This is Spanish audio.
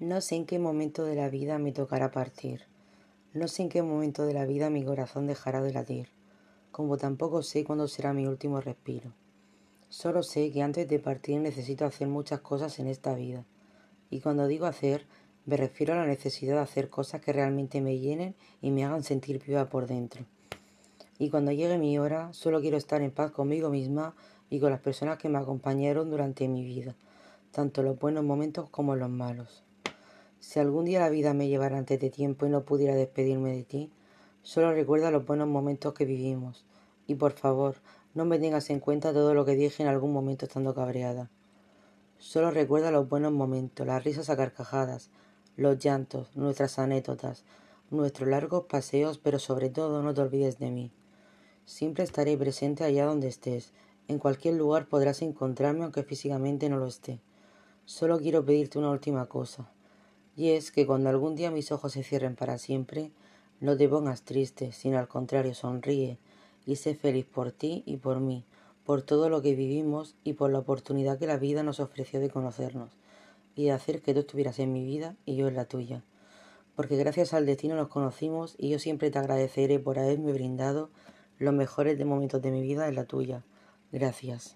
No sé en qué momento de la vida me tocará partir. No sé en qué momento de la vida mi corazón dejará de latir, como tampoco sé cuándo será mi último respiro. Solo sé que antes de partir necesito hacer muchas cosas en esta vida. Y cuando digo hacer, me refiero a la necesidad de hacer cosas que realmente me llenen y me hagan sentir viva por dentro. Y cuando llegue mi hora, solo quiero estar en paz conmigo misma y con las personas que me acompañaron durante mi vida, tanto los buenos momentos como los malos. Si algún día la vida me llevara antes de tiempo y no pudiera despedirme de ti, solo recuerda los buenos momentos que vivimos. Y por favor, no me tengas en cuenta todo lo que dije en algún momento estando cabreada. Solo recuerda los buenos momentos, las risas a carcajadas, los llantos, nuestras anécdotas, nuestros largos paseos, pero sobre todo no te olvides de mí. Siempre estaré presente allá donde estés. En cualquier lugar podrás encontrarme aunque físicamente no lo esté. Solo quiero pedirte una última cosa y es que cuando algún día mis ojos se cierren para siempre, no te pongas triste, sino al contrario sonríe y sé feliz por ti y por mí, por todo lo que vivimos y por la oportunidad que la vida nos ofreció de conocernos y de hacer que tú estuvieras en mi vida y yo en la tuya. Porque gracias al destino nos conocimos y yo siempre te agradeceré por haberme brindado los mejores momentos de mi vida en la tuya. Gracias.